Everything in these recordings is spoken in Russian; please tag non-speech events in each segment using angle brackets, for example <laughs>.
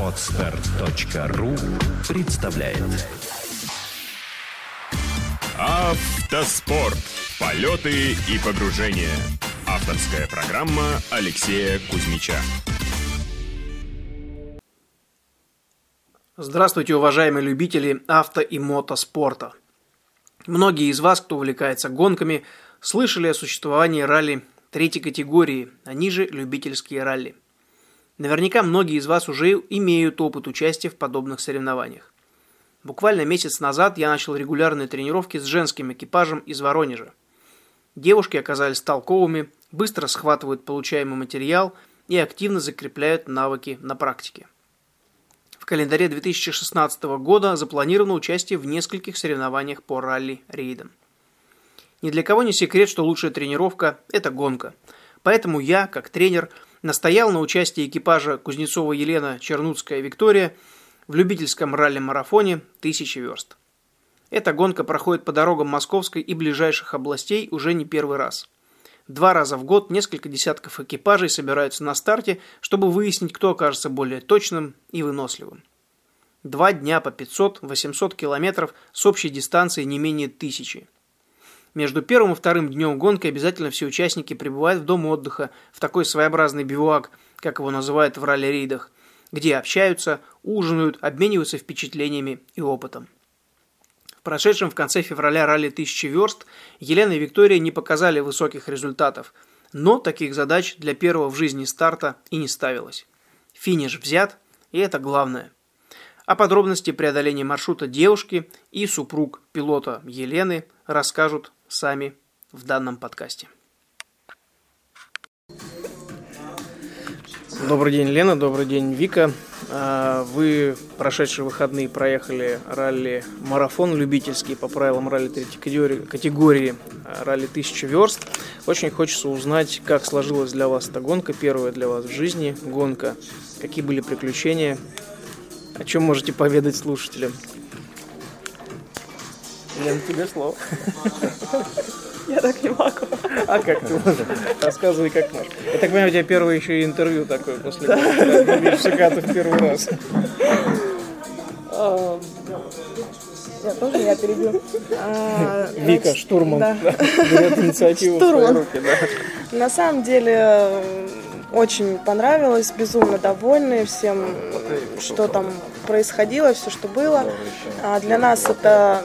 Отстар.ру представляет Автоспорт. Полеты и погружения. Авторская программа Алексея Кузьмича. Здравствуйте, уважаемые любители авто и мотоспорта. Многие из вас, кто увлекается гонками, слышали о существовании ралли третьей категории, они же любительские ралли. Наверняка многие из вас уже имеют опыт участия в подобных соревнованиях. Буквально месяц назад я начал регулярные тренировки с женским экипажем из Воронежа. Девушки оказались толковыми, быстро схватывают получаемый материал и активно закрепляют навыки на практике. В календаре 2016 года запланировано участие в нескольких соревнованиях по ралли-рейдам. Ни для кого не секрет, что лучшая тренировка – это гонка. Поэтому я, как тренер, настоял на участии экипажа Кузнецова Елена Чернуцкая Виктория в любительском ралли-марафоне «Тысячи верст». Эта гонка проходит по дорогам Московской и ближайших областей уже не первый раз. Два раза в год несколько десятков экипажей собираются на старте, чтобы выяснить, кто окажется более точным и выносливым. Два дня по 500-800 километров с общей дистанцией не менее тысячи. Между первым и вторым днем гонки обязательно все участники прибывают в дом отдыха, в такой своеобразный бивуак, как его называют в ралли-рейдах, где общаются, ужинают, обмениваются впечатлениями и опытом. В прошедшем в конце февраля ралли 1000 верст Елена и Виктория не показали высоких результатов, но таких задач для первого в жизни старта и не ставилось. Финиш взят, и это главное. О подробности преодоления маршрута девушки и супруг пилота Елены расскажут сами в данном подкасте. Добрый день, Лена, добрый день, Вика. А, вы прошедшие выходные проехали ралли-марафон любительский по правилам ралли третьей категории, категории ралли 1000 верст. Очень хочется узнать, как сложилась для вас эта гонка, первая для вас в жизни гонка, какие были приключения, о чем можете поведать слушателям. Лен, тебе слово. Я так не могу. А как ты можешь? Рассказывай, как можешь. Я так понимаю, у тебя первое еще интервью такое после. Видишь в первый раз. Я тоже я перебью. А, Вика, штурман, да. <laughs> берет инициативу в свои руки. На самом деле очень понравилось, безумно довольны всем, что там происходило, все, что было. А для нас это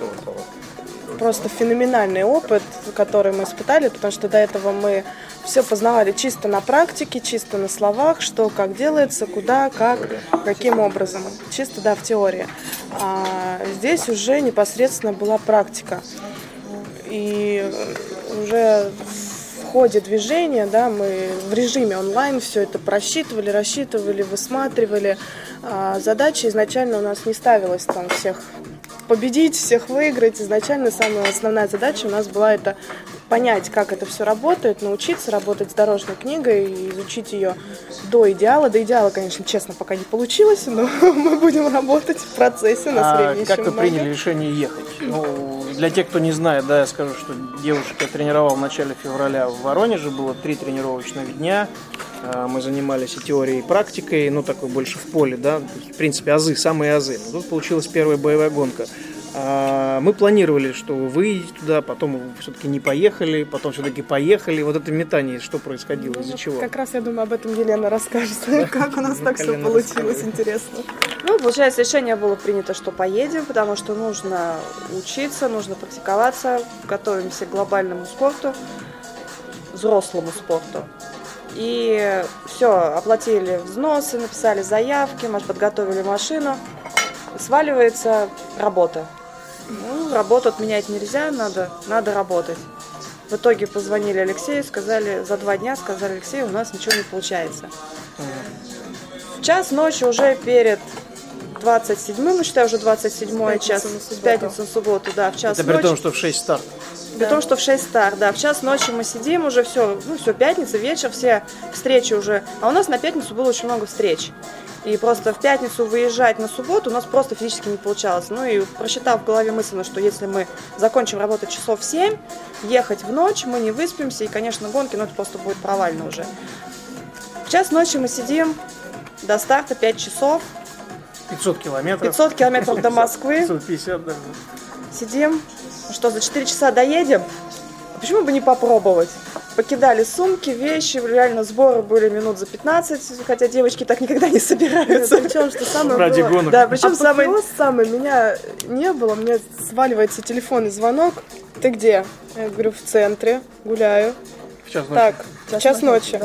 просто феноменальный опыт, который мы испытали, потому что до этого мы все познавали чисто на практике, чисто на словах, что как делается, куда, как, каким образом. Чисто, да, в теории. А здесь уже непосредственно была практика. И уже в ходе движения, да, мы в режиме онлайн все это просчитывали, рассчитывали, высматривали. А задача изначально у нас не ставилась там всех победить, всех выиграть. Изначально самая основная задача у нас была это понять, как это все работает, научиться работать с дорожной книгой и изучить ее до идеала. До идеала, конечно, честно, пока не получилось, но <laughs> мы будем работать в процессе, на а времени как вы приняли решение ехать? Ну, для тех, кто не знает, да, я скажу, что девушек я тренировал в начале февраля в Воронеже, было три тренировочных дня, а, мы занимались и теорией, и практикой, ну, такой больше в поле, да, в принципе, азы, самые азы. Тут получилась первая боевая гонка. А, мы планировали, что вы выйдете туда, потом все-таки не поехали, потом все-таки поехали. Вот это метание, что происходило, из-за ну, чего? Как раз, я думаю, об этом Елена расскажет, <laughs> как у нас <laughs> так все получилось, интересно. Ну, получается, решение было принято, что поедем, потому что нужно учиться, нужно практиковаться, готовимся к глобальному спорту, взрослому спорту. И все, оплатили взносы, написали заявки, подготовили машину. Сваливается работа. Ну, работу отменять нельзя, надо, надо работать. В итоге позвонили Алексею, сказали, за два дня сказали, Алексей, у нас ничего не получается. В час ночи уже перед 27-м, считаю, уже 27 час, с пятницы на субботу, да, в час Это ночи. при том, что в 6 старт. При да. том, что в 6 старт, да, в час ночи мы сидим уже, все, ну все, пятница, вечер, все встречи уже. А у нас на пятницу было очень много встреч. И просто в пятницу выезжать на субботу у нас просто физически не получалось. Ну и просчитав в голове мысленно, что если мы закончим работать часов в 7, ехать в ночь, мы не выспимся, и, конечно, гонки, ну это просто будет провально уже. В час ночи мы сидим до старта 5 часов, 500 километров. 500 километров до Москвы. 550 даже. Сидим, что за 4 часа доедем? А почему бы не попробовать? Покидали сумки, вещи, реально сборы были минут за 15, хотя девочки так никогда не собираются. Причем, что самое Ради было- гонок. Да, причем самое... Апофеоз самый, меня не было, мне сваливается телефонный звонок. Ты где? Я говорю, в центре, гуляю. В час ночи. Так, час, ночи.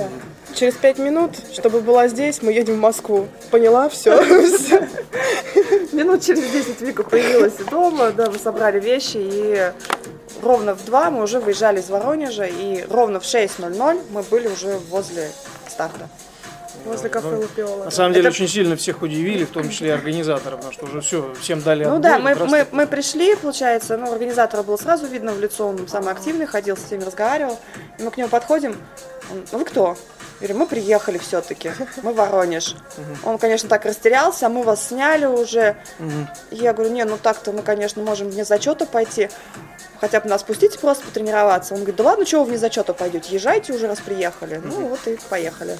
Через пять минут, чтобы была здесь, мы едем в Москву. Поняла? Все. <laughs> Минут через 10 Вика появилась дома, да, мы собрали вещи, и ровно в 2 мы уже выезжали из Воронежа, и ровно в 6.00 мы были уже возле старта. Возле кафе Лапиола. На самом деле Это- очень сильно всех удивили, в том числе и организаторов, потому что уже все, всем дали Ну отбой, да, мы, мы, мы пришли, получается, ну, организатора было сразу видно в лицо, он самый активный, ходил с всеми, разговаривал. И мы к нему подходим, он, ну вы кто? Я говорю, мы приехали все-таки, мы Воронеж. Он, конечно, так растерялся, а мы вас сняли уже. Я говорю, не, ну так-то мы, конечно, можем вне зачета пойти. Хотя бы нас пустите просто потренироваться. Он говорит, да ладно, чего вы вне зачета пойдете? Езжайте уже, раз приехали. Ну вот и поехали.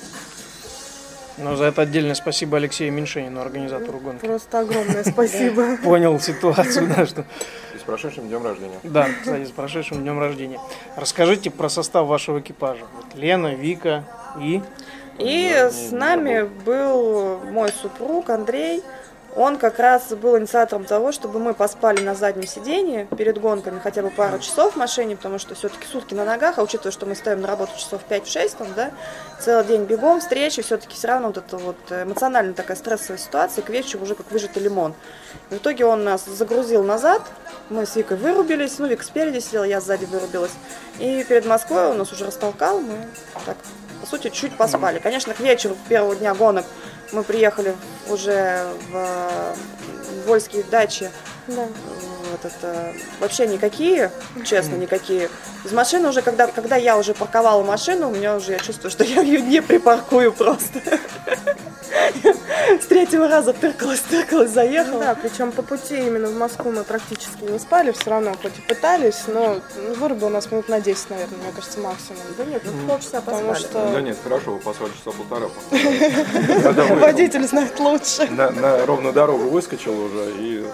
Но за это отдельное спасибо Алексею Меньшенину, организатору гонки. Просто огромное спасибо. <laughs> Понял ситуацию, да, что... И с прошедшим днем рождения. Да, кстати, с прошедшим днем рождения. Расскажите про состав вашего экипажа. Вот Лена, Вика и... И с нами был мой супруг Андрей. Он как раз был инициатором того, чтобы мы поспали на заднем сидении перед гонками хотя бы пару часов в машине, потому что все-таки сутки на ногах, а учитывая, что мы стоим на работу часов 5-6, там, да, целый день бегом, встречи, все-таки все равно вот это вот эмоционально такая стрессовая ситуация, к вечеру уже как выжатый лимон. И в итоге он нас загрузил назад, мы с Викой вырубились, ну, Вика спереди сидела, я сзади вырубилась. И перед Москвой он нас уже растолкал, мы так, по сути, чуть поспали. Конечно, к вечеру первого дня гонок мы приехали уже в, э, Вольские дачи. Да. Вот это вообще никакие, честно, никакие. Из машины уже, когда, когда я уже парковала машину, у меня уже я чувствую, что <laughs> я ее не припаркую просто. С третьего раза тыркалась, тыркалась, Ну заехала. да, причем по пути именно в Москву мы практически не спали, все равно хоть и пытались, но ну, вырубил нас минут на 10, наверное, мне кажется, максимум. Да нет, ну полчаса Потому что Да нет, хорошо, вы поспали часа полтора. <laughs> Водитель знает лучше. на, на ровную дорогу выскочил уже, и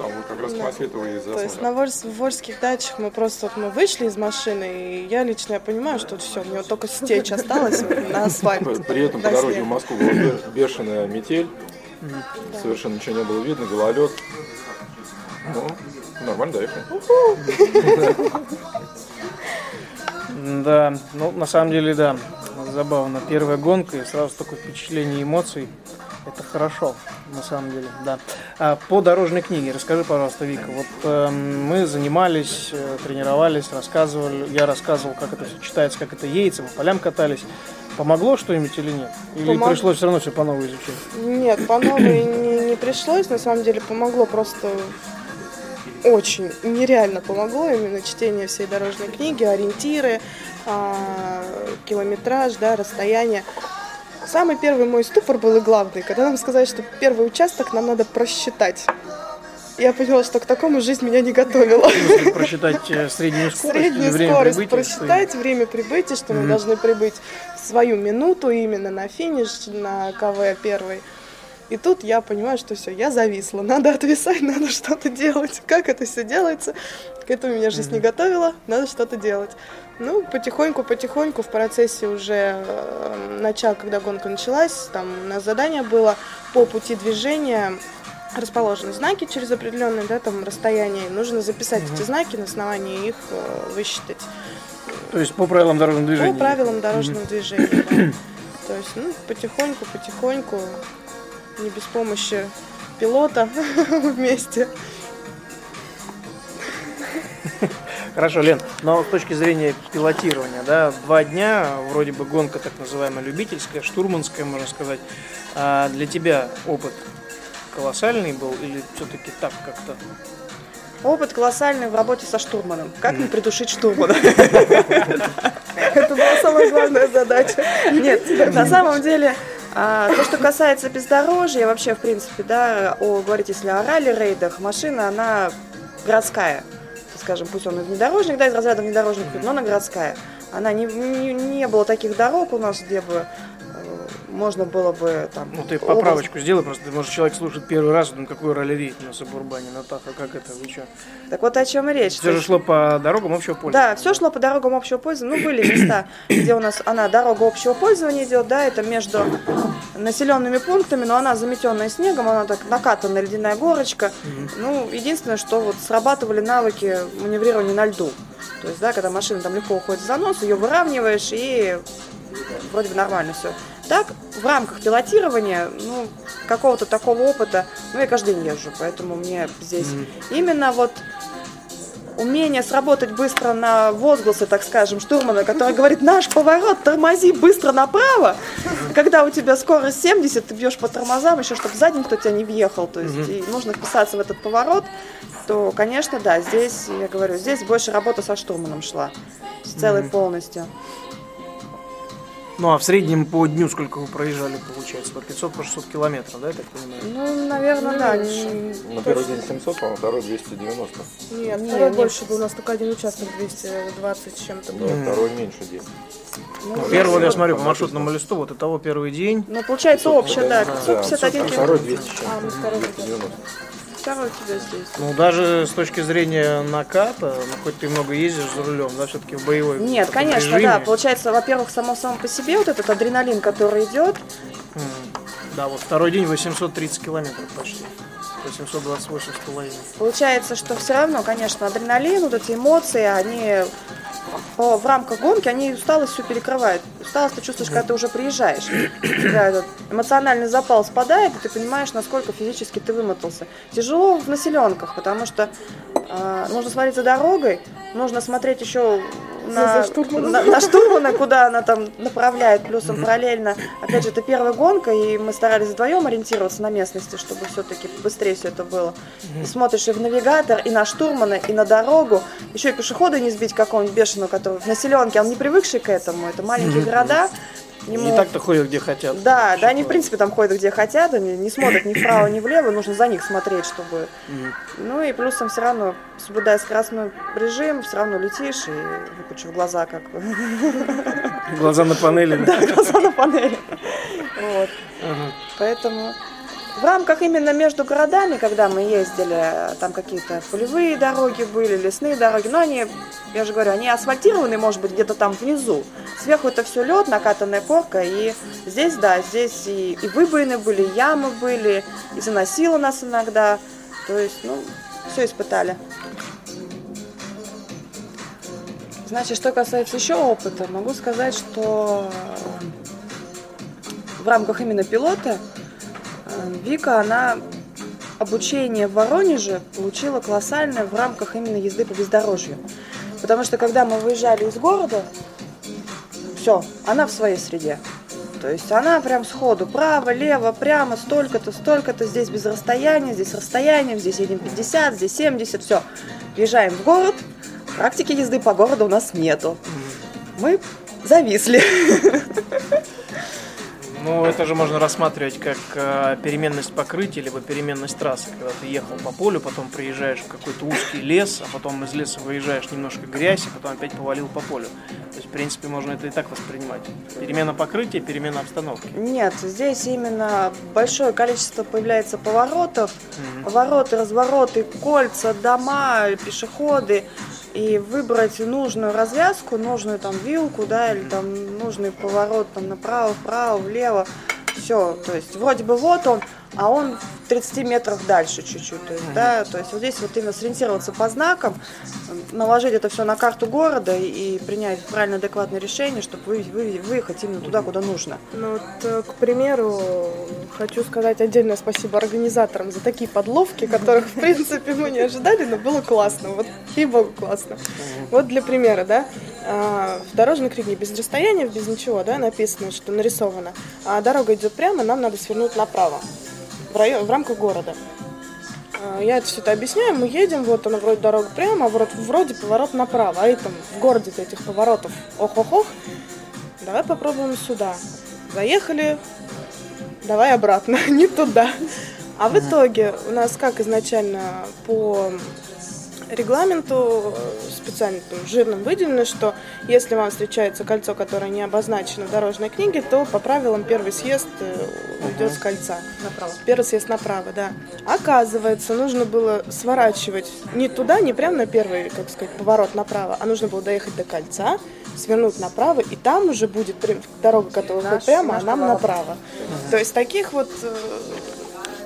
там вы как раз Да. Вы и То есть на Вольс- в Вольских дачах мы просто вот мы вышли из машины, и я лично я понимаю, что все, мне вот только стечь осталось на асфальт. При этом по до дороге в Москву была бе- бешеная метель, совершенно ничего не было видно, гололед. Ну, нормально доехали. Да, ну, на самом деле, да, забавно. Первая гонка и сразу такое впечатление эмоций. Это хорошо, на самом деле, да. А по дорожной книге расскажи, пожалуйста, Вика. Вот эм, мы занимались, э, тренировались, рассказывали, я рассказывал, как это все читается, как это едется, по полям катались. Помогло что-нибудь или нет? Или Помог- пришлось все равно все по новой изучать? Нет, по новой не, не пришлось, на самом деле помогло просто очень нереально помогло именно чтение всей дорожной книги, ориентиры, а, километраж, да, расстояние. Самый первый мой ступор был и главный, когда нам сказали, что первый участок нам надо просчитать. Я поняла, что к такому жизнь меня не готовила. Просчитать э, среднюю скорость Среднюю время скорость прибытия, просчитать, время прибытия, что мы должны прибыть в свою минуту именно на финиш, на КВ первый. И тут я понимаю, что все, я зависла. Надо отвисать, <laughs> надо что-то делать. Как это все делается? К этому меня жизнь не готовила, надо что-то делать. Ну, потихоньку, потихоньку в процессе уже э, начала, когда гонка началась, там у нас задание было по пути движения расположены знаки через определенное да, там, расстояние. Нужно записать эти знаки, на основании их э, высчитать. То есть по правилам дорожного движения. По правилам дорожного движения. да. <coughs> То есть, ну, потихоньку, потихоньку, не без помощи пилота <laughs> вместе. <laughs> Хорошо, Лен, но с точки зрения пилотирования, да, два дня, вроде бы гонка так называемая любительская, штурманская, можно сказать. А для тебя опыт колоссальный был или все-таки так как-то? Опыт колоссальный в работе со штурманом. Как не придушить штурмана? Это была самая главная задача. Нет, на самом деле, а, то, что касается бездорожья, вообще, в принципе, да, о, говорить, если о ралли-рейдах, машина, она городская. Скажем, пусть он и внедорожник, да, из разряда внедорожник, но она городская. Она не, не, не было таких дорог у нас, где бы можно было бы там... Ну, ты образ- поправочку сделай, просто, может, человек слушает первый раз, думает, какой ралли-рейд на Сабурбане, Натаха, как это, вы что? Так вот о чем и речь. Все же шло по дорогам общего пользования. Да, все шло по дорогам общего пользования. Ну, были места, <coughs> где у нас она дорога общего пользования идет, да, это между населенными пунктами, но она заметенная снегом, она так накатанная ледяная горочка. Ну, единственное, что вот срабатывали навыки маневрирования на льду. То есть, да, когда машина там легко уходит в занос, ее выравниваешь и вроде бы нормально все. Так, в рамках пилотирования, ну, какого-то такого опыта, ну, я каждый день езжу, поэтому мне здесь именно вот умение сработать быстро на возгласы, так скажем, штурмана, который говорит, наш поворот, тормози быстро направо. Когда у тебя скорость 70, ты бьешь по тормозам, еще чтобы сзади никто тебя не въехал, то есть и нужно вписаться в этот поворот, то, конечно, да, здесь, я говорю, здесь больше работа со штурманом шла, с целой полностью. Ну, а в среднем по дню сколько вы проезжали, получается? По 500, по 600 километров, да, я так понимаю? Ну, наверное, да. не- На первый день 700, по-моему, второй 290. Нет, Не, второй не. больше был, у нас только один участок 220 с чем-то был. Да, второй меньше день. Ну, первый, вот я смотрю, по маршрутному листу, вот итого первый день. Ну, получается общее, да, Да, 551 второй километр. 200 чем-то. А, мы второй 290. Второй у тебя здесь. Ну, даже с точки зрения наката, ну, хоть ты много ездишь за рулем, да, все-таки в боевой Нет, конечно, режиме. да. Получается, во-первых, само само по себе вот этот адреналин, который идет, Да, вот второй день 830 километров почти. 828 с половиной. получается, что все равно, конечно, адреналин, вот эти эмоции, они по- в рамках гонки, они усталость все перекрывают. Усталость ты чувствуешь, когда ты уже приезжаешь. Когда этот эмоциональный запал спадает, и ты понимаешь, насколько физически ты вымотался. Тяжело в населенках, потому что а, нужно смотреть за дорогой, нужно смотреть еще на, За на, на штурмана, куда она там направляет, плюсом параллельно. Опять же, это первая гонка, и мы старались вдвоем ориентироваться на местности, чтобы все-таки быстрее все это было. И смотришь и в навигатор, и на штурмана, и на дорогу. Еще и пешехода не сбить какого-нибудь бешеного, который в населенке, он не привыкший к этому. Это маленькие города. Ему- Не так-то ходят, где хотят. да, да, они в принципе там ходят где хотят, они не смотрят ни вправо, ни влево, нужно за них смотреть, чтобы. Ну и плюсом все равно, соблюдая скоростной режим, все равно летишь и выпучив глаза, как Глаза на панели. да. глаза на панели. <laughs> Вот. Поэтому в рамках именно между городами, когда мы ездили, там какие-то полевые дороги были, лесные дороги, но они, я же говорю, они асфальтированы, может быть, где-то там внизу. Сверху это все лед, накатанная корка, и здесь, да, здесь и, и выбоины были, и ямы были, и заносило нас иногда. То есть, ну, все испытали. Значит, что касается еще опыта, могу сказать, что в рамках именно пилота Вика, она обучение в Воронеже получила колоссальное в рамках именно езды по бездорожью. Потому что когда мы выезжали из города, все, она в своей среде. То есть она прям сходу право, лево, прямо, столько-то, столько-то, здесь без расстояния, здесь расстояние, здесь едем 50, здесь 70, все. Въезжаем в город, практики езды по городу у нас нету. Мы зависли. <laughs> Ну, это же можно рассматривать как э, переменность покрытия, либо переменность трассы. Когда ты ехал по полю, потом приезжаешь в какой-то узкий лес, а потом из леса выезжаешь немножко грязь, а потом опять повалил по полю. То есть, в принципе, можно это и так воспринимать. Перемена покрытия, перемена обстановки. Нет, здесь именно большое количество появляется поворотов, повороты, развороты, кольца, дома, пешеходы. И выбрать нужную развязку, нужную там вилку, да, или там нужный поворот там направо, вправо, влево. Все, то есть вроде бы вот он, а он в 30 метров дальше чуть-чуть. То есть, да, то есть вот здесь вот именно сориентироваться по знакам, наложить это все на карту города и, и принять правильно адекватное решение, чтобы вы, вы- выехать именно туда, куда нужно. Ну вот, э, к примеру, хочу сказать отдельное спасибо организаторам за такие подловки, которых, в принципе, мы не ожидали, но было классно. Вот, ей-богу, классно. Вот для примера, да, а, в дорожной книге без расстояния, без ничего, да, написано, что нарисовано. А дорога идет прямо, нам надо свернуть направо, в, район, в рамках города. А, Я это все это объясняю, мы едем, вот она вроде дорога прямо, а вроде, вроде поворот направо, а и там в городе этих поворотов ох-ох-ох, давай попробуем сюда. Заехали, давай обратно, <laughs> не туда. А в итоге у нас как изначально по регламенту э, специально там, жирным выделено, что если вам встречается кольцо, которое не обозначено в дорожной книге, то по правилам первый съезд э, уйдет с кольца. Направо. Первый съезд направо, да. Оказывается, нужно было сворачивать не туда, не прямо на первый, как сказать, поворот направо, а нужно было доехать до кольца, свернуть направо, и там уже будет дорога, которая Наш- уходит прямо, наш а нам поворот. направо. То есть таких вот э,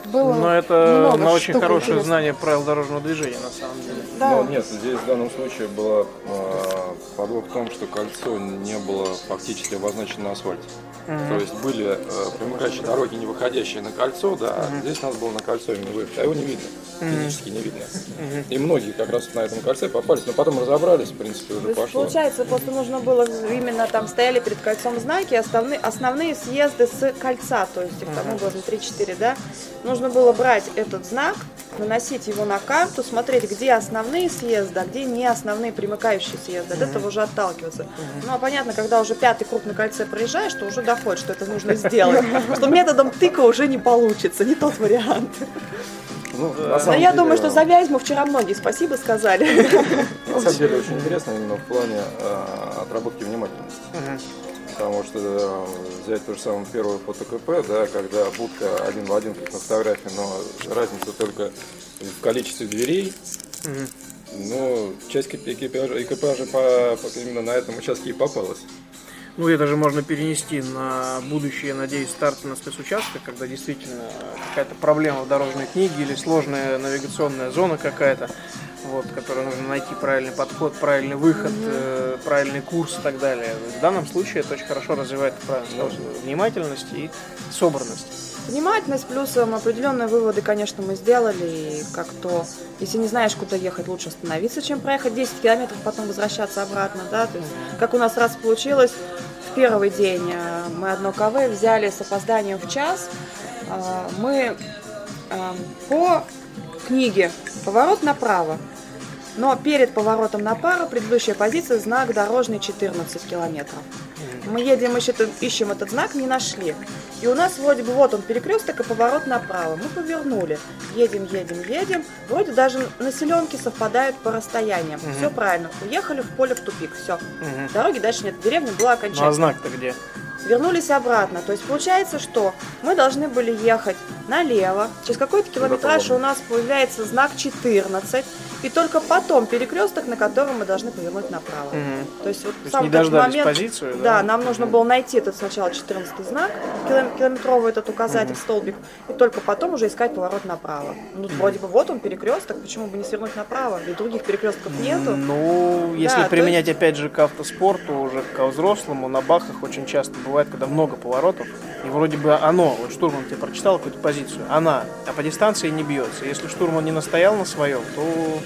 было Но это много на очень хорошее интересных. знание правил дорожного движения, на самом деле. Да. Но нет, здесь в данном случае было э, подвох в том, что кольцо не было фактически обозначено на асфальте. То есть были э, примыкающие дороги, не выходящие на кольцо, да, а здесь нас было на кольцо именно выехать, а его не видно, физически не видно. И многие как раз на этом кольце попались, но потом разобрались, в принципе, То уже есть, пошло. получается, просто нужно было именно там стояли перед кольцом знаки, основные, основные съезды с кольца, то есть их там ну, было 3-4, да. Нужно было брать этот знак, наносить его на карту, смотреть, где основные съезды, а где не основные примыкающие съезды. От этого уже отталкиваться. Ну, а понятно, когда уже пятый круг на кольце проезжаешь, то уже доходит, что это нужно сделать. <laughs> Что методом тыка уже не получится, не тот вариант. Ну, на Но я деле, думаю, что за Вязьму вчера многие спасибо сказали. <laughs> На самом деле очень интересно именно в плане э, отработки внимательности. Потому что э, взять то же самое первое фото КП, да, когда будка один в один, как на фотографии, но разница только в количестве дверей. Но часть экип- экипажа, экипажа по, по- именно на этом участке и попалась. Ну, это же можно перенести на будущее, надеюсь, старт на спецучастках, когда действительно какая-то проблема в дорожной книге или сложная навигационная зона какая-то, вот, которой нужно найти правильный подход, правильный выход, э, правильный курс и так далее. В данном случае это очень хорошо развивает, правильно сказал, внимательность и собранность. Внимательность плюсом определенные выводы, конечно, мы сделали. И как то, если не знаешь, куда ехать, лучше остановиться, чем проехать 10 километров, потом возвращаться обратно, да. То есть, как у нас раз получилось, в первый день э, мы одно КВ взяли с опозданием в час. Э, Мы э, по книге поворот направо. Но перед поворотом на пару предыдущая позиция знак дорожный 14 километров. Мы едем, ищем, ищем этот знак, не нашли. И у нас вроде бы вот он перекресток и поворот направо. Мы повернули. Едем, едем, едем. Вроде даже населенки совпадают по расстояниям. Все правильно. Уехали в поле в тупик. Все. Дороги дальше нет. Деревня была Ну, а окончательно. знак-то где? Вернулись обратно. То есть получается, что мы должны были ехать налево. Через какой-то километраж у нас появляется знак 14. И только потом перекресток, на котором мы должны повернуть направо. Мгм. То есть вот То есть сам не этот момент, позицию, да? да, нам нужно было найти этот сначала 14 знак, кило- километровый этот указатель, столбик, и только потом уже искать поворот направо. Ну, вроде бы вот он перекресток, почему бы не свернуть направо? Ведь других перекрестков нету. Ну, если то применять опять же к автоспорту, уже к взрослому, на бахах очень часто бывает, когда много поворотов, и вроде бы оно, вот штурман тебе прочитал какую-то позицию, она, а по дистанции не бьется. Если штурман не настоял на своем, то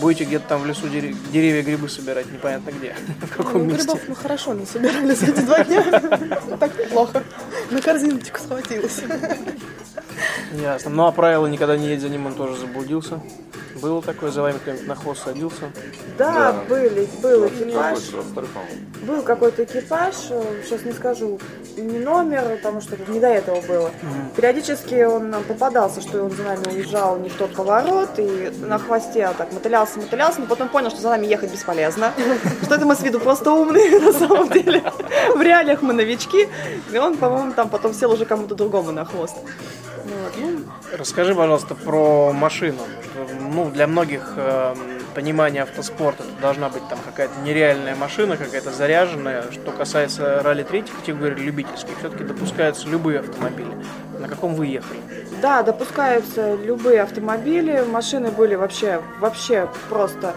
будете где-то там в лесу дере- деревья, грибы собирать, непонятно где, <laughs> в Ну, каком месте. грибов мы хорошо насобирали за эти два дня. <laughs> Так неплохо. На корзиночку схватилась. Ясно. Ну, а правило никогда не едь за ним, он тоже заблудился. Было такое, за вами кто-нибудь на хвост садился? Да, Да. были, был экипаж. Был какой-то экипаж, сейчас не скажу не номер, потому что не до этого было. Периодически он нам попадался, что он за нами уезжал не в тот поворот, и на хвосте так мотылялся, мотылялся, но потом понял, что за нами ехать бесполезно, <laughs> что это мы с виду просто умные <laughs> на самом деле. В реалиях мы новички, и он, по-моему, там потом сел уже кому-то другому на хвост. Ну, Расскажи, пожалуйста, про машину. Ну, для многих эм, понимание автоспорта это должна быть там какая-то нереальная машина, какая-то заряженная. Что касается ралли третьей категории любительских, все-таки допускаются любые автомобили. На каком вы ехали? Да, допускаются любые автомобили. Машины были вообще, вообще просто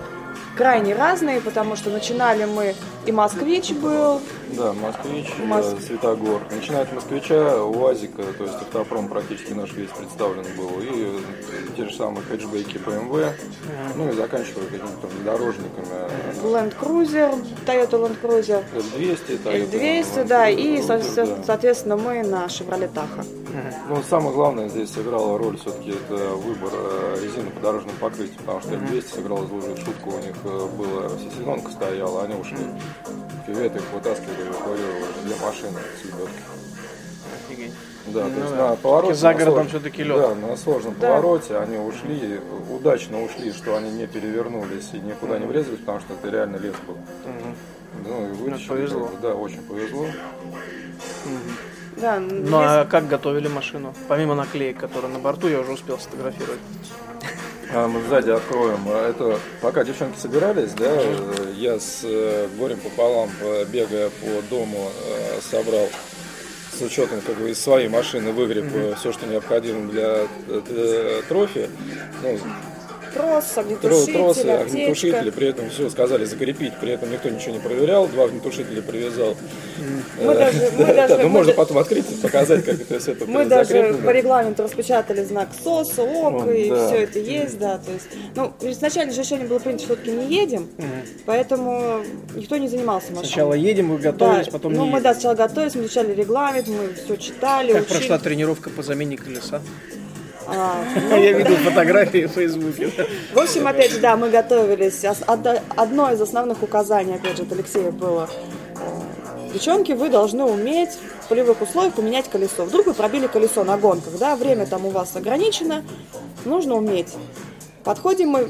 крайне разные, потому что начинали мы, и «Москвич» был, Да, москвич, Моск- э, Светогор. Начиная от москвича, УАЗика, то есть автопром практически наш весь представлен был. И э, те же самые хэтчбеки BMW, ну и заканчивая какими-то там внедорожниками. Land Cruiser, Toyota Land Cruiser, L200, Toyota L200, Land да, Cruiser, и, со- со- да. соответственно, мы на Chevrolet Tahoe. Ну, самое главное здесь сыграла роль все-таки это выбор э, резины по дорожному покрытию, потому что L200 сыграла злую шутку, у них э, была сезонка стояла, они ушли в кювет, их вытаскивали, эвакуировали для машины с. Офигеть. Да, то Ну есть да. на повороте. За на городом всё-таки лёд. Да, на сложном Да. повороте они ушли, удачно ушли, что они не перевернулись и никуда не врезались, потому что это реально лес был. Ну, и вытащили, повезло. как бы, Да, очень повезло. Да, Ну а как готовили машину? Помимо наклеек, которые на борту, я уже успел сфотографировать. А мы сзади откроем. А Это пока девчонки собирались, да, э, я с э, горем пополам, э, бегая по дому, э, собрал с учетом как бы из своей машины выгреб все, что необходимо для э, э, трофи. Ну, трос, тро- огнетушитель, тросы, аптечка. огнетушители, при этом все сказали закрепить, при этом никто ничего не проверял, два огнетушителя привязал. Мы Э, даже- мы да, даже- ну мы можно потом открыть и показать, как это все Мы даже по регламенту распечатали знак СОСа, ОК, и все это есть, да. То есть, ну, изначально же решение было принято, что все-таки не едем, поэтому никто не занимался машиной. Сначала едем, вы готовились, потом ну, не мы едем. да, сначала готовились, мы изучали регламент, мы все читали, Как прошла тренировка по замене колеса? А, Я видел фотографии в Фейсбуке. В общем, опять же, да, мы готовились. Одно из основных указаний, опять же, от Алексея было, э, девчонки, вы должны уметь в полевых условиях поменять колесо. Вдруг вы пробили колесо на гонках, да, время там у вас ограничено, нужно уметь. Подходим мы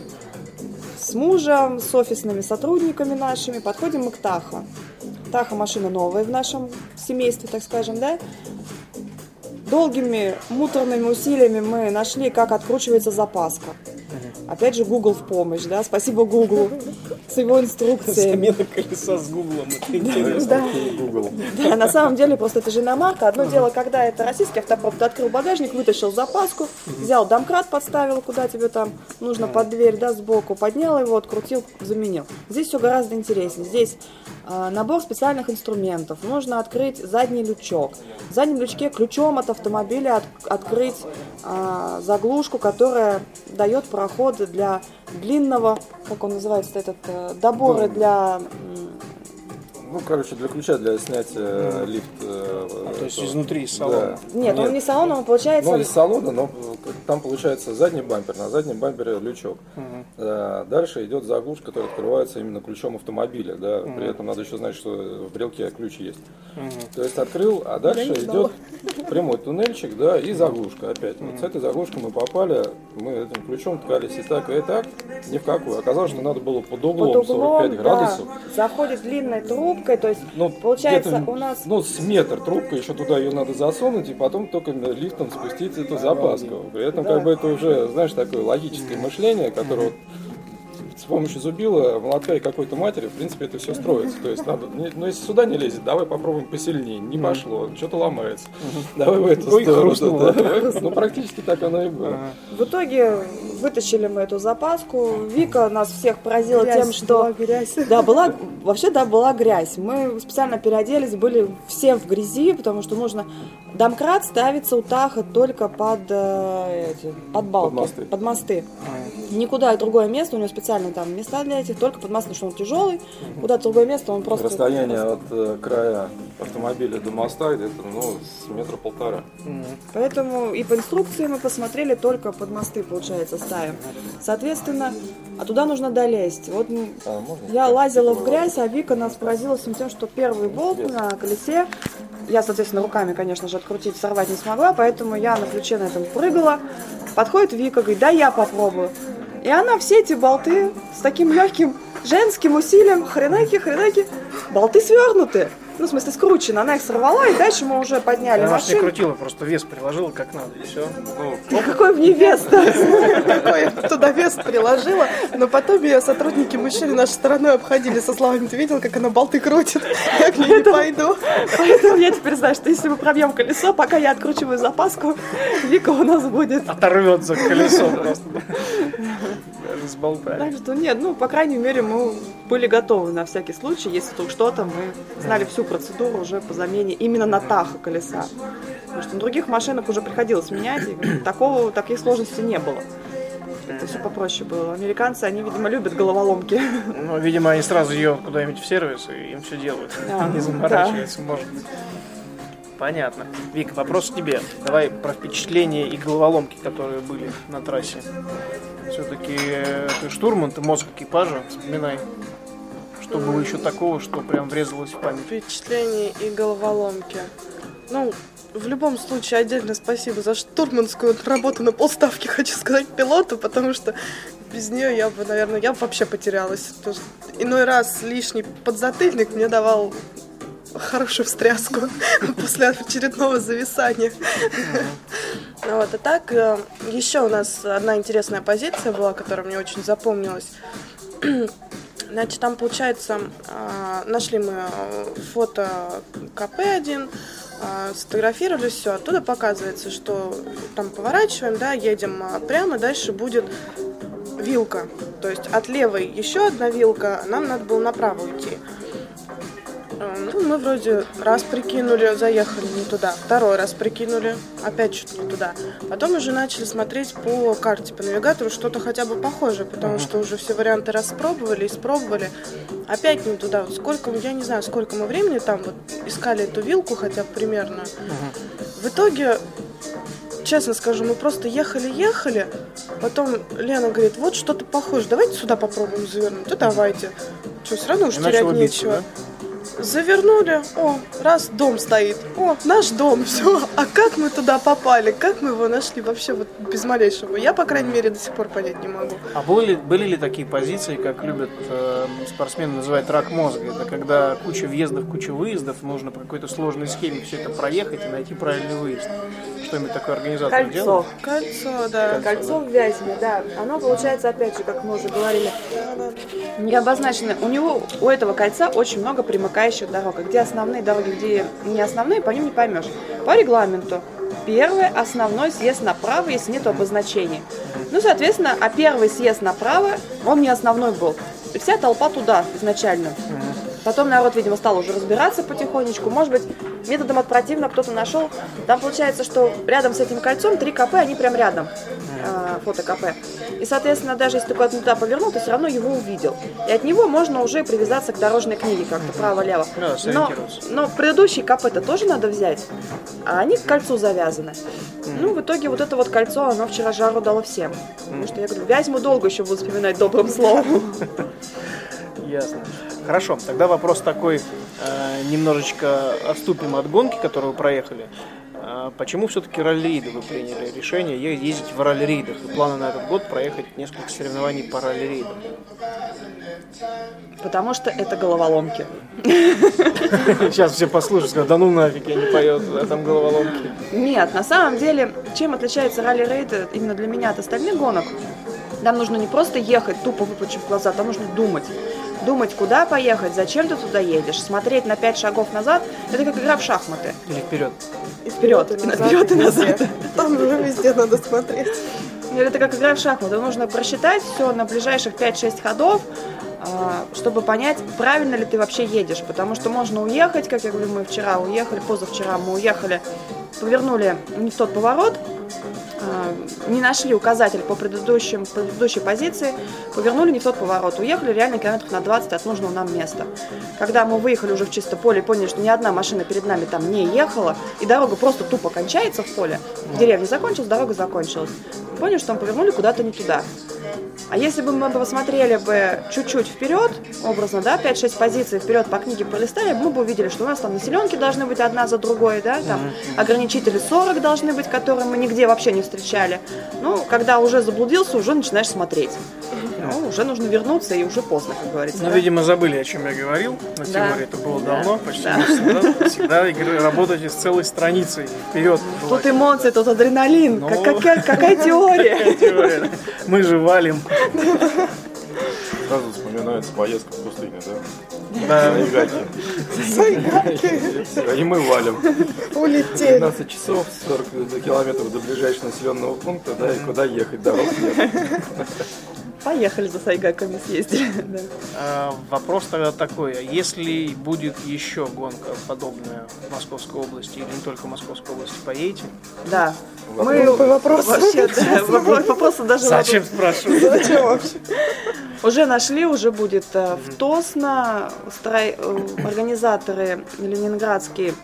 с мужем, с офисными сотрудниками нашими, подходим мы к Таха. Таха машина новая в нашем семействе, так скажем, да. Долгими муторными усилиями мы нашли, как откручивается запаска. Опять же, Google в помощь, да, спасибо Google с его инструкциями. Замена колеса с гуглом. Это интересно. Да. Google. Да, на самом деле просто это же иномарка. Одно дело, когда это российский автопром, ты открыл багажник, вытащил запаску, взял домкрат, подставил, куда тебе там нужно под дверь, да, сбоку, поднял его, открутил, заменил. Здесь все гораздо интереснее. Здесь а, набор специальных инструментов. Нужно открыть задний лючок. В заднем лючке ключом от автомобиля от- открыть а, заглушку, которая дает проход для длинного, как он называется, этот э, доборы для Ну, короче, для ключа, для снятия лифт. э, А, то есть этого. изнутри, из салона. Да. Нет, он не салон, он получается... Ну, из салона, но там получается задний бампер, на заднем бампере лючок. Да, Дальше идет заглушка, которая открывается именно ключом автомобиля. Да. При этом надо еще знать, что в брелке ключ есть. То есть открыл, а дальше идет прямой туннельчик, да, и заглушка опять. Вот с этой заглушкой мы попали, мы этим ключом ткались и так, и так, ни в какую. Оказалось, что надо было под углом, под углом, 45 градусов. да, заходит длинной трубкой, то есть Ну, получается у нас Ну, с метр трубка, еще туда ее надо засунуть, и потом только лифтом спустить эту запаску. При этом, как бы, это уже, знаешь, такое логическое мышление, которое вот с помощью зубила, молотка и какой-то матери, в принципе, это все строится. То есть надо, не- ну, если сюда не лезет, давай попробуем посильнее. Не пошло, что-то ломается. Давай в эту Ой, сторону. да. Ну, практически так оно и было. в итоге вытащили мы эту запаску. Вика нас всех поразила тем, что да была вообще да была грязь. Мы специально переоделись, были все в грязи, потому что нужно домкрат ставится у Таха только под э, эти, под балки, мосты. под мосты. Никуда другое место, у него специальные там места для этих, только под масло, что он тяжелый. Куда другое место он просто Расстояние от э, края автомобиля до моста где-то, ну, с метра полтора. Поэтому и по инструкции мы посмотрели только под мосты, получается, ставим. Соответственно, а туда нужно долезть. Вот А, я лазила в грязь, а Вика нас поразила всем тем, что первый болт на колесе, я, соответственно, руками, конечно же, открутить, сорвать не смогла, поэтому я на ключе на этом прыгала. Подходит Вика, говорит, да я попробую. И она все эти болты с таким легким женским усилием, хренаки, хренаки, болты свернуты. Ну, в смысле, скручены. Она их сорвала, и дальше мы уже подняли Она ж не машину. крутила, просто вес приложила как надо, и все. Да какой в ней вес-то? Какой туда вес приложила, но потом ее сотрудники мужчины нашей стороной обходили со словами, ты видел, как она болты крутит? Я к ней не пойду. Поэтому я теперь знаю, что если мы пробьем колесо, пока я откручиваю запаску, Вика у нас будет. Оторвется колесо просто. Даже с болтами. Так что нет, ну, по крайней мере, мы были готовы на всякий случай, если вдруг что-то, мы знали всю процедуру уже по замене именно на Таха колеса. Потому что на других машинах уже приходилось менять, и такого, таких сложностей не было. Это все попроще было. Американцы, они, видимо, любят головоломки. Ну, видимо, они сразу ее куда-нибудь в сервис, и им все делают. <laughs> Да, Не заморачиваются, может быть. Понятно. Вика, вопрос к тебе. Давай про впечатления и головоломки, которые были на трассе. Все-таки ты штурман, ты мозг экипажа, вспоминай. Что было еще такого, что прям врезалось в память? Впечатления и головоломки. Ну, в любом случае отдельно спасибо за штурманскую работу на полставки, <laughs> хочу сказать пилоту, потому что без нее я бы, наверное, я бы вообще потерялась. Потому что иной раз лишний подзатыльник мне давал хорошую встряску <laughs> после очередного зависания. Вот, а так, э, еще у нас одна интересная позиция была, которая мне очень запомнилась. <clears throat> Значит, там, получается, а, нашли мы э, фото КП-1, а, сфотографировали все, оттуда показывается, что там поворачиваем, да, едем а прямо, дальше будет вилка. То есть от левой еще одна вилка, нам надо было направо уйти. Э, ну, мы вроде раз прикинули, заехали не туда, второй раз прикинули, опять что-то не туда. Потом уже начали смотреть по карте, по навигатору, что-то хотя бы похожее, потому что уже все варианты распробовали, испробовали. Опять не туда. Сколько, я не знаю, сколько мы времени там вот искали эту вилку, хотя бы примерно. В итоге честно скажу, мы просто ехали-ехали, потом Лена говорит, вот что-то похоже, давайте сюда попробуем завернуть. Да давайте. Что, все равно уж терять нечего. Да? Завернули, о, раз дом стоит, о, наш дом, <laughs> все. А как мы туда попали, как мы его нашли вообще вот без малейшего? Я, по крайней мере, до сих пор понять не могу. А были, были ли такие позиции, как любят э, спортсмены называть рак мозга? Это когда куча въездов, куча выездов, нужно по какой-то сложной схеме все это проехать и найти правильный выезд. Что-нибудь такое организатор Кольцо. делает? Кольцо, да. Кольцо, Кольцо да. в Вязьме, да. Оно получается, опять же, как мы уже говорили, не обозначено. У него, у этого кольца очень много примыкающих дорог. Где основные дороги, где не основные, по ним не поймешь. По регламенту первый основной съезд направо, если нет обозначений. Ну, соответственно, а первый съезд направо, он не основной был. Вся толпа туда изначально. Потом народ, видимо, стал уже разбираться потихонечку. Может быть, методом от противно кто-то нашел. Там получается, что рядом с этим кольцом три КП, они прям рядом. Э, фото КП. И, соответственно, даже если ты куда-то туда повернул, ты все равно его увидел. И от него можно уже привязаться к дорожной книге как-то право-лево. Но, но предыдущий КП-то тоже надо взять. А они к кольцу завязаны. Ну, в итоге вот это вот кольцо, оно вчера жару дало всем. Потому что я говорю, Вязьму долго еще буду вспоминать добрым словом. <laughs> Ясно. Хорошо, тогда вопрос такой, э, немножечко отступим от гонки, которую проехали. Э, почему все-таки ралли-рейды вы приняли решение ездить в ралли-рейдах? И планы на этот год проехать несколько соревнований по ралли-рейдам? Потому что это головоломки. Сейчас все послушают, скажут, да ну нафиг, я не пою, а там головоломки. Нет, на самом деле, чем отличается ралли-рейд именно для меня от остальных гонок? Нам нужно не просто ехать, тупо выпучив глаза, там нужно думать думать, куда поехать, зачем ты туда едешь, смотреть на пять шагов назад, это как игра в шахматы. Или вперед. И вперед, и назад. Вперед и назад. Там же везде надо смотреть. Это как игра в шахматы. Нужно просчитать все на ближайших 5-6 ходов, а, чтобы понять, правильно ли ты вообще едешь. Потому что можно уехать, как я говорю, мы вчера уехали, позавчера мы уехали, повернули не в тот поворот, а, не нашли указатель по предыдущим, предыдущей позиции, повернули не в тот поворот, уехали реально километров на 20 от нужного нам места. Когда мы выехали уже в чисто поле и поняли, что ни одна машина перед нами там не ехала, и дорога просто тупо кончается в поле, деревня закончилась, дорога закончилась, поняли, что мы повернули куда-то не туда. А если бы мы посмотрели бы чуть-чуть вперед, образно, да, 5-6 позиций вперед по книге пролистали, мы бы увидели, что у нас там населенки должны быть одна за другой, да, там mm-hmm. ограничители 40 должны быть, которые мы нигде вообще не встречали. Ну, когда уже заблудился, уже начинаешь смотреть. Ну, уже нужно вернуться, и уже поздно, как говорится. Ну, да? видимо, забыли, о чем я говорил. На да. теории это было да. давно, почти да. <laughs> всегда. Всегда работаете с целой страницей вперед. Тут эмоции, тут адреналин. Ну, какая, <laughs> какая теория? Мы же валим. Сразу вспоминается поездка в пустыне, да? Да. На И мы валим. Улетели. 12 часов, 40 километров до ближайшего населенного пункта, да, и куда ехать, дорог нет. Поехали за сайгаками съездили. <laughs> да. а, вопрос тогда такой, а если будет еще гонка подобная в Московской области или не только в Московской области, поедете? Да. Мы вопрос. Вообще, да, вопросы <laughs> даже Зачем спрашивать? <laughs> Зачем вообще? Уже нашли, уже будет э, в Тосно. Э, организаторы ленинградские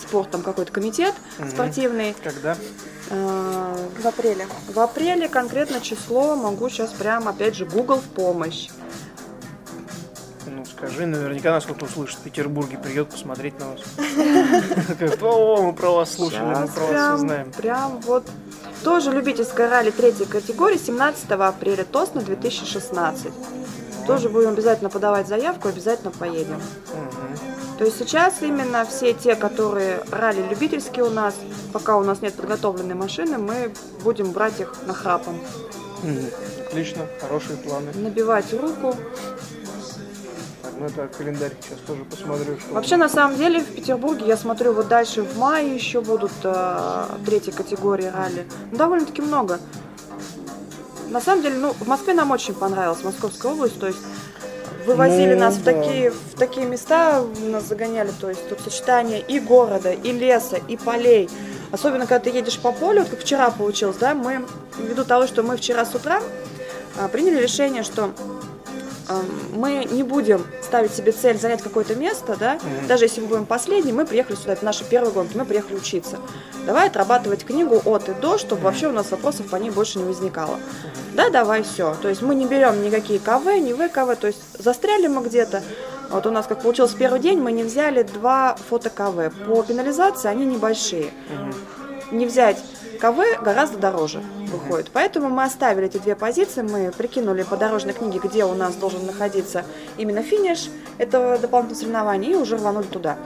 спорт, там какой-то комитет спортивный. Когда? Э, в апреле. В апреле конкретно число могу сейчас прям, опять же, Google в помощь. Ну, Скажи, наверняка, насколько услышит в Петербурге, придет посмотреть на вас. <laughs> О, мы про вас слушали, мы про вас все знаем. прям вот. Тоже любительская ралли третьей категории 17 апреля, Тосно 2016. Тоже будем обязательно подавать заявку, обязательно поедем. То есть сейчас именно все те, которые ралли любительские у нас, пока у нас нет подготовленной машины, мы будем брать их на храпом. Отлично, хорошие планы. Набивать руку. Так, ну это календарь сейчас тоже посмотрю, что... Вообще, на самом деле, в Петербурге, я смотрю, вот дальше в мае еще будут э, третьей категории ралли. Ну, довольно-таки много. На самом деле, ну, в Москве нам очень понравилась Московская область, то есть вывозили Ну, нас в да. такие, в такие места, нас загоняли, то есть тут сочетание и города, и леса, и полей. Особенно, когда ты едешь по полю, вот как вчера получилось, да, мы, ввиду того, что мы вчера с утра а, приняли решение, что мы не будем ставить себе цель занять какое-то место, да, даже если мы будем последние, мы приехали сюда, это наши первые гонки, мы приехали учиться. Давай отрабатывать книгу от и до, чтобы вообще у нас вопросов по ней больше не возникало. Да, давай все. То есть мы не берем никакие КВ, ни ВКВ, то есть застряли мы где-то. Вот у нас как получилось в первый день, мы не взяли два фото КВ. По пенализации они небольшие. Не взять КВ гораздо дороже выходит. Поэтому мы оставили эти две позиции, мы прикинули по дорожной книге, где у нас должен находиться именно финиш этого дополнительного соревнования, и уже рванули туда.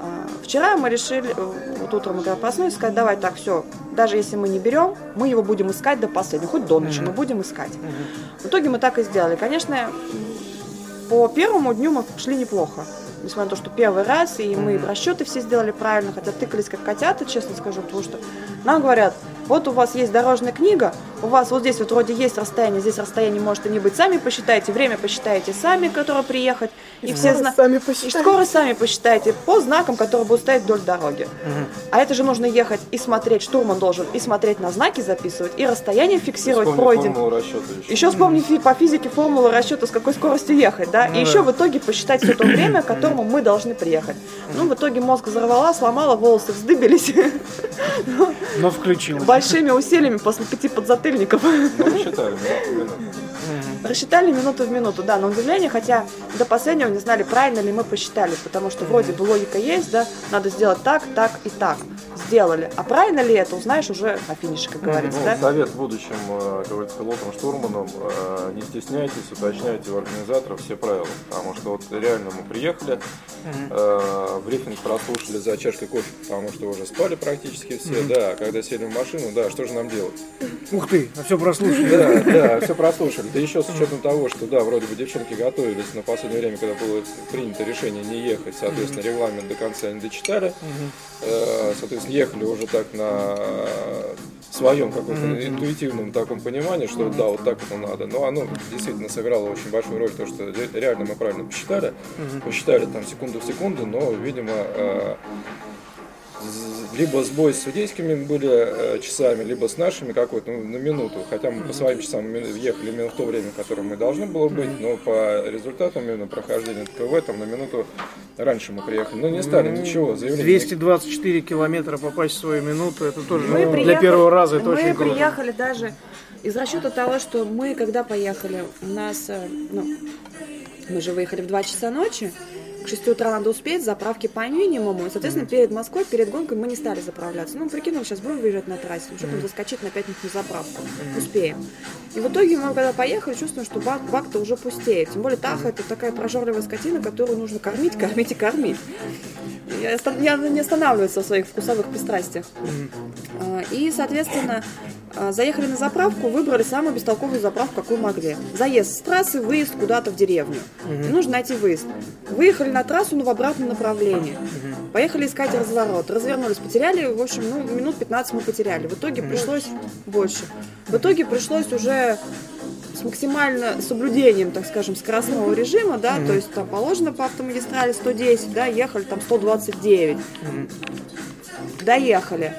А, Вчера мы решили, вот утром, когда проснулись, сказать, давай так, все, даже если мы не берем, мы его будем искать до последнего, хоть до ночи, мы будем искать. В итоге мы так и сделали. Конечно, по первому дню мы шли неплохо. Несмотря на то, что первый раз, и мы расчеты все сделали правильно, хотя тыкались как котята, честно скажу, потому что нам говорят, вот у вас есть дорожная книга, у вас вот здесь вот вроде есть расстояние, здесь расстояние может и не быть, сами посчитайте, время посчитаете сами, которое приехать, и, все зна- сами и скорость сами посчитайте по знакам, которые будут стоять вдоль дороги. А это же нужно ехать и смотреть, штурман должен и смотреть на знаки записывать, и расстояние фиксировать Вспомни пройден. еще. Еще вспомни фи- по физике формулу расчета, с какой скоростью ехать, да, Ну и еще в итоге посчитать все то время, к которому мы должны приехать. Ну, в итоге мозг взорвала, сломала, волосы вздыбились <laughs> Но включил. большими усилиями после пяти подзатыльников. Ну, в минуту. Рассчитали минуту в минуту, да, на удивление, хотя до последнего не знали, правильно ли мы посчитали, потому что вроде бы логика есть, да, надо сделать так, так и так. Сделали. А правильно ли это, узнаешь уже на финише, как говорится, Ну, да? совет будущим, э, как говорится, пилотам, штурманам, э, не стесняйтесь, уточняйте у организаторов все правила, потому что вот реально мы приехали, э, брифинг прослушали за чашкой кофе, потому что уже спали практически все, да, а когда сели в машину, да, что же нам делать? Ух ты, а все прослушали. Да, да, все прослушали. Да еще с учетом того, что, да, вроде бы девчонки готовились, но в последнее время, когда было принято решение не ехать, соответственно, регламент до конца не дочитали, Э, соответственно, ехали уже так на своем каком-то интуитивном таком понимании, что да, вот так это надо. Но оно действительно сыграло очень большую роль, то, что ре- реально мы правильно посчитали. Посчитали там секунду в секунду, но, видимо, э, либо сбой с судейскими были э, часами, либо с нашими какой-то, ну, на минуту. Хотя мы по своим часам ехали именно в то время, в котором мы должны было быть, но по результатам именно прохождения ТКВ там на минуту раньше мы приехали. Ну, не стали ничего, заявление. 224 километра попасть в свою минуту, это тоже Мы ну, для приехали- первого раза это мы очень круто. приехали даже из расчета того, что мы, когда поехали, у нас, э, ну, мы же выехали в 2 часа ночи, к 6 утра надо успеть, заправки по минимуму, и, соответственно, перед Москвой, перед гонкой мы не стали заправляться. Ну, прикинули, сейчас будем выезжать на трассе, ну, что там заскочить на 5 минут на заправку, успеем. И в итоге мы, когда поехали, чувствуем, что бак, бак-то уже пустеет. Тем более Таха это такая прожорливая скотина, которую нужно кормить, кормить и кормить. Я, я не останавливается в своих вкусовых пристрастиях. А, И, соответственно, а, заехали на заправку, выбрали самую бестолковую заправку, какую могли. Заезд с трассы, выезд куда-то в деревню. И нужно найти выезд. Выехали на трассу, но в обратном направлении. Поехали искать разворот. Развернулись, потеряли, в общем, ну, минут 15 мы потеряли. В итоге пришлось больше. В итоге пришлось уже с максимально соблюдением, так скажем, скоростного режима, да, то есть там положено по автомагистрали 110, да, ехали там 129. Доехали.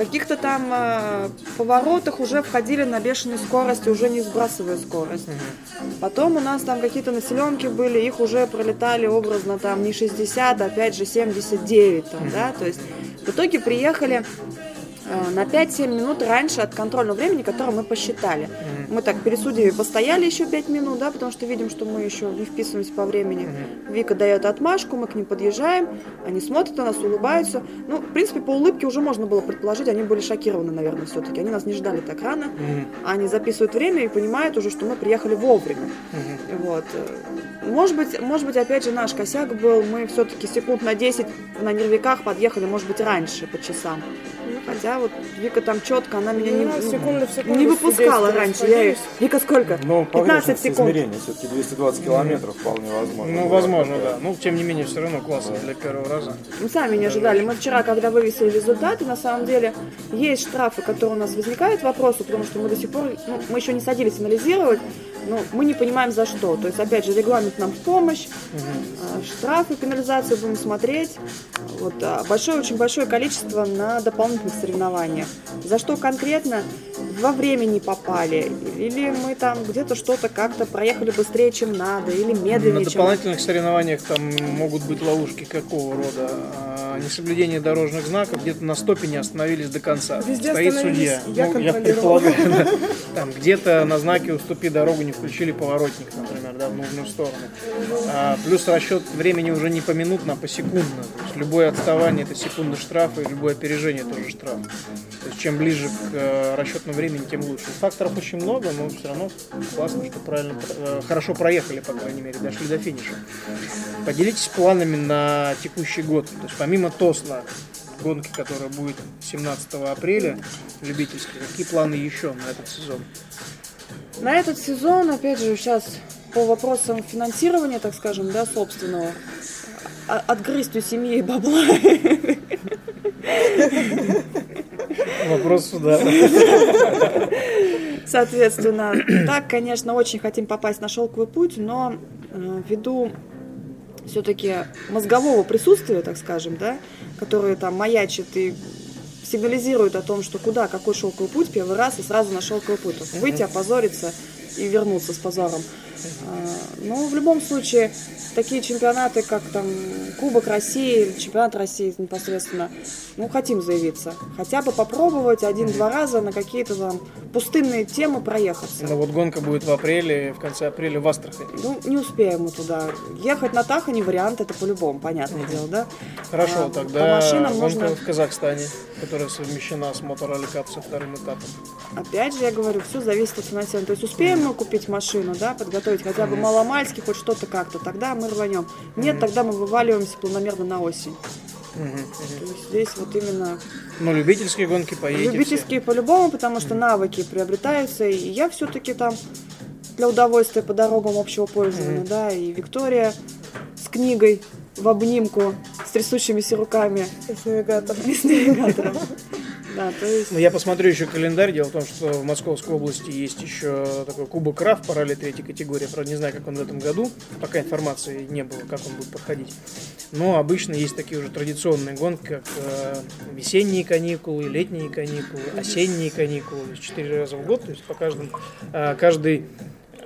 В каких-то там а, поворотах уже входили на бешеной скорости, уже не сбрасывая скорость. Потом у нас там какие-то населенки были, их уже пролетали образно там не 60, а опять же 79 там, да, то есть в итоге приехали э, на 5-7 минут раньше от контрольного времени, которое мы посчитали. Мы так перед судьями постояли еще 5 минут, да, потому что видим, что мы еще не вписываемся по времени. Вика дает отмашку, мы к ним подъезжаем, они смотрят на нас, улыбаются. Ну, в принципе, по улыбке уже можно было предположить, они были шокированы, наверное, все-таки. Они нас не ждали так рано. Они записывают время и понимают уже, что мы приехали вовремя. Вот. Может быть, может быть, опять же, наш косяк был, мы все-таки секунд на 10 на нервиках подъехали, может быть, раньше по часам. Хотя вот Вика там четко, она меня не, Ну, секунду в секунду не выпускала раньше. Я ее. Вика, сколько? Ну, 15 погрешность секунд. измерения, все-таки 220 километров вполне возможно. Ну, возможно, да. Ну, тем не менее, все равно классно для первого раза. Мы сами не ожидали. Мы вчера, когда вывесили результаты, на самом деле есть штрафы, которые у нас возникают вопросы, потому что мы до сих пор, ну, мы еще не садились анализировать, но мы не понимаем за что. То есть, опять же, регламент нам в помощь, а, штрафы, пенализацию будем смотреть. Вот, а, большое, очень большое количество на дополнительных соревнованиях. За что конкретно? Во время не попали, или мы там где-то что-то как-то проехали быстрее, чем надо, или На медленнее, чем дополнительных соревнованиях там могут быть ловушки какого рода? А, Несоблюдение дорожных знаков, где-то на стопе не остановились до конца. Везде Стоит судья. я Ну, я предполагаю, да. <laughs> Там где-то на знаке «Уступи дорогу» не включили поворотник, например, да, в нужную сторону. А, плюс расчет времени уже не поминутно, а посекундно. То есть любое отставание – это секунда штрафа, и любое опережение – тоже штраф. То есть чем ближе к э, расчетному времени, тем лучше. Факторов очень много, но все равно классно, что правильно, э, хорошо проехали, по крайней мере, дошли до финиша. Поделитесь планами на текущий год. То есть помимо Тосла, гонки, которая будет 17 апреля, любительской, какие планы еще на этот сезон? На этот сезон, опять же, сейчас по вопросам финансирования, так скажем, да, собственного, отгрызть у семьи бабла. Вопрос сюда. Соответственно, так, конечно, очень хотим попасть на шелковый путь, но э, ввиду все-таки мозгового присутствия, так скажем, да, которое там маячит и сигнализирует о том, что куда, какой шелковый путь, первый раз и сразу на шелковый путь. Выйти, опозориться и вернуться с позором. А, Но в любом случае, такие чемпионаты, как там Кубок России, чемпионат России непосредственно, ну, хотим заявиться. Хотя бы попробовать один-два раза на какие-то там пустынные темы проехаться. Ну вот гонка будет в апреле, в конце апреля в Астрахани. Ну, не успеем мы туда. Ехать на Таха не вариант, это по-любому, понятное дело, да? Хорошо, А, тогда По машинам гонка можно, в Казахстане, которая совмещена с Мотор Кап со вторым этапом. опять же, я говорю, все зависит от финансирования. То есть успеем мы купить машину, да, подготовить хотя бы маломальски, хоть что-то как-то, тогда мы рванем. Нет, тогда мы вываливаемся планомерно на осень. То есть здесь вот именно Ну, любительские гонки поедете. любительские по-любому, потому что навыки приобретаются, и я все-таки там для удовольствия по дорогам общего пользования, да, и Виктория с книгой в обнимку, с трясущимися руками С навигатором. и <laughs> с навигатором. Да, то есть Ну, я посмотрю еще календарь. Дело в том, что в Московской области есть еще такой Кубок РАФ по ралли третьей категории. Правда, не знаю, как он в этом году. Пока информации не было, как он будет проходить. Но обычно есть такие уже традиционные гонки, как э, весенние каникулы, летние каникулы, осенние каникулы. Четыре раза в год. То есть по каждому, э, каждый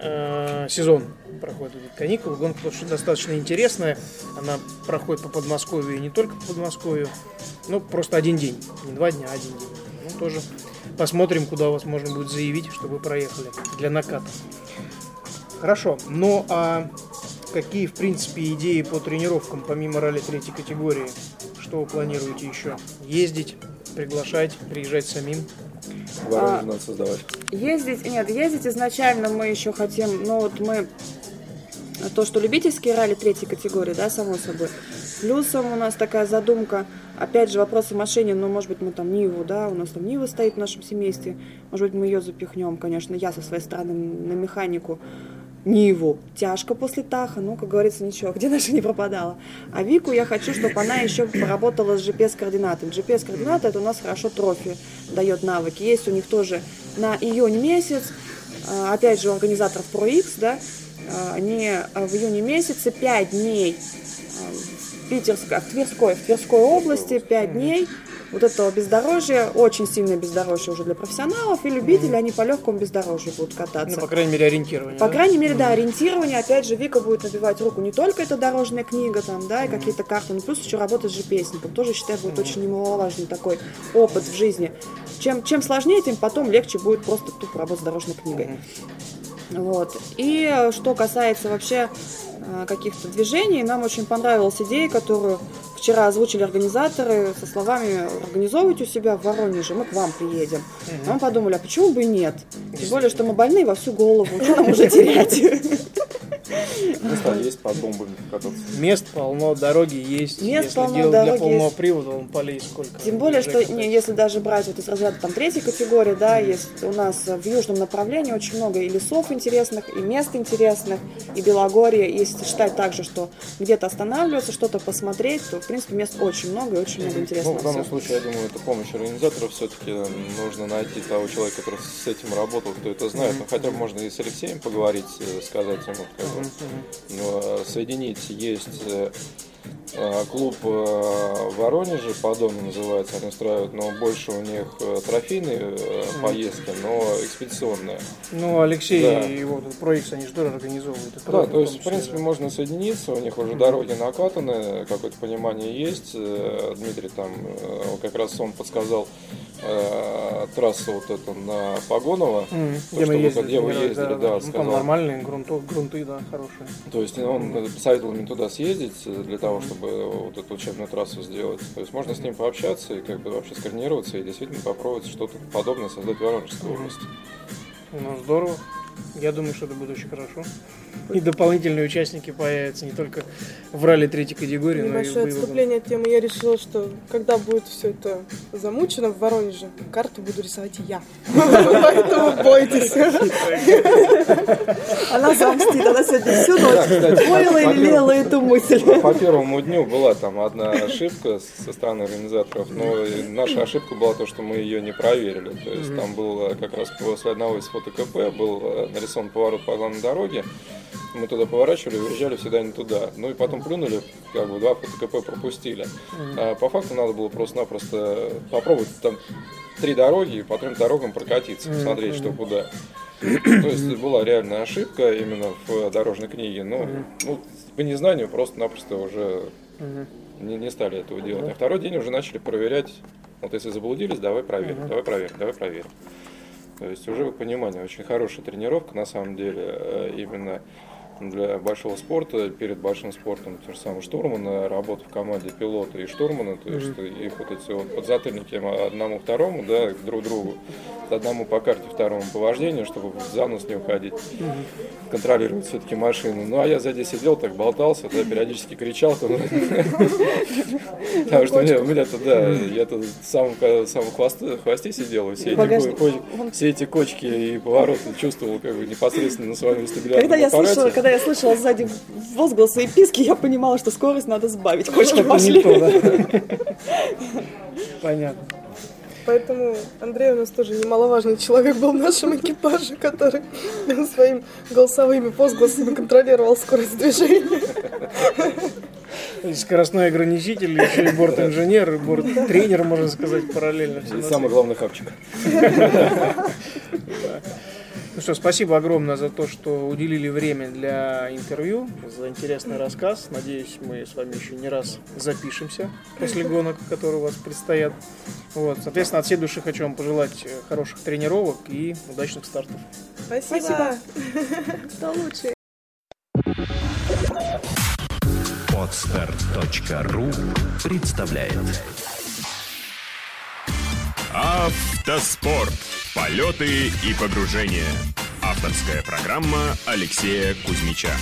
э, сезон проходит эти каникулы. Гонка достаточно интересная. Она проходит по Подмосковью и не только по Подмосковью. Ну, просто один день. Не два дня, а один день. Ну, тоже посмотрим, куда вас можно будет заявить, чтобы вы проехали для наката. Хорошо. Ну, а какие, в принципе, идеи по тренировкам, помимо ралли третьей категории? Что вы планируете еще? Ездить, приглашать, приезжать самим? А, надо создавать. ездить, нет, ездить изначально мы еще хотим, ну вот мы то, что любительские ралли третьей категории, да, само собой. Плюсом у нас такая задумка, опять же, вопросы машине, ну, может быть, мы там Ниву, да, у нас там Нива стоит в нашем семействе, может быть, мы ее запихнем, конечно, я со своей стороны на механику. Ниву. Тяжко после Таха, ну, как говорится, ничего, где наша не пропадала. А Вику я хочу, чтобы она еще поработала с GPS-координатами. GPS-координаты это у нас хорошо трофи дает навыки. Есть у них тоже на июнь месяц, а, опять же, у организаторов ProX, да, а, они а, в июне месяце 5 дней в Питерской, в Тверской, в Тверской области 5 дней вот этого бездорожья, очень сильное бездорожье уже для профессионалов, и любители, они по легкому бездорожью будут кататься. Ну, по крайней мере, ориентирование. По да? крайней мере, да, ориентирование. Опять же, Вика будет набивать руку не только эта дорожная книга, там, да, и какие-то карты, но плюс еще работать с GPS-ником. Тоже, считаю, будет очень немаловажный такой опыт в жизни. Чем, чем сложнее, тем потом легче будет просто тупо работать с дорожной книгой. Вот. И э, что касается вообще э, каких-то движений, нам очень понравилась идея, которую вчера озвучили организаторы со словами «Организовывайте у себя в Воронеже, мы к вам приедем». А мы подумали, а почему бы и нет? Тем более, что мы больные во всю голову, что нам уже терять? <laughs> Места есть под бомбами кататься. Мест полно, дороги есть. Мест Если полно, делать для дороги полного есть. привода, он полей сколько. Тем более, что не, если даже брать вот из разряда там третьей категории, да, есть у нас в южном направлении очень много и лесов интересных, и мест интересных, и Белогорье. Если считать также, что где-то останавливаться, что-то посмотреть, то, в принципе, мест очень много и очень много Ну, интересного. в данном всего. случае, я думаю, это помощь организаторов. Все-таки нужно найти того человека, который с этим работал, кто это знает. Ну, хотя бы можно и с Алексеем поговорить, э, сказать ему, как бы, ну, э, соединить. Есть э, э, клуб э, в Воронеже, Подон называется, они устраивают, но больше у них э, трофейные э, поездки, но экспедиционные. Ну, Алексей Да. и его проект, они же тоже организовывают. Да, то есть, в принципе, да. можно соединиться, у них уже дороги накатаны, какое-то понимание есть. Э, Дмитрий там, э, как раз он подсказал э, трассу вот эту на Погонова, Мгм. то, Где мы ездили, где вы ездили, да, да, да. Ну, сказал. там нормальные грунты, грунты, да, хорошие. То есть он советовал мне туда съездить э, для того, чтобы вот эту учебную трассу сделать. То есть можно с ним пообщаться и как бы вообще скоординироваться и действительно попробовать что-то подобное создать в Воронежской области. Ну, здорово. Я думаю, что это будет очень хорошо. И дополнительные участники появятся не только в ралли третьей категории, но и в Небольшое отступление от темы. Я решила, что когда будет все это замучено в Воронеже, карту буду рисовать я. Поэтому бойтесь. Она замстит, она сегодня всю ночь воила и лелеяла эту мысль. По первому дню была там одна ошибка со стороны организаторов, но наша ошибка была то, что мы ее не проверили. То есть там был как раз после одного из фото КП был э, нарисован поворот по главной дороге. Мы туда поворачивали, уезжали всегда не туда. Ну и потом плюнули, как бы два КП пропустили. А по факту надо было просто-напросто попробовать там три дороги и по трем дорогам прокатиться, посмотреть, что куда. То есть была реальная ошибка именно в дорожной книге. Но ну, по незнанию просто-напросто уже не, не стали этого делать. А второй день уже начали проверять. Вот если заблудились, давай проверим, давай проверим, давай проверим. То есть уже понимание, очень хорошая тренировка на самом деле, э, именно для большого спорта, перед большим спортом, то же самое штурмана, работа в команде пилота и штурмана, то есть их вот эти вот подзатыльники одному второму, да, друг другу, одному по карте, второму по вождению, чтобы в занос не уходить, контролировать все-таки машину. Ну а я сзади сидел, так болтался, да, периодически кричал, потому что у меня, у меня-то, да, я-то в хвосте, сидел, и все эти, кочки и повороты чувствовал как бы непосредственно на своем вестибулярном Когда я слышала, когда я слышала сзади возгласы и писки, я понимала, что скорость надо сбавить. Не пошли. то, да? Понятно. Поэтому Андрей у нас тоже немаловажный человек был в нашем экипаже, который своими голосовыми возгласами контролировал скорость движения. И скоростной ограничитель, еще и борт-инженер, и борт-тренер, можно сказать, параллельно. И самый главный хапчик. <laughs> Ну что, спасибо огромное за то, что уделили время для интервью, за интересный рассказ. Надеюсь, мы с вами еще не раз запишемся после гонок, которые у вас предстоят. Вот, соответственно, от всей души хочу вам пожелать э, хороших тренировок и удачных стартов. Спасибо. Кто лучше? Подстart.ру представляет Автоспорт. Полеты и погружения. Авторская программа Алексея Кузьмича.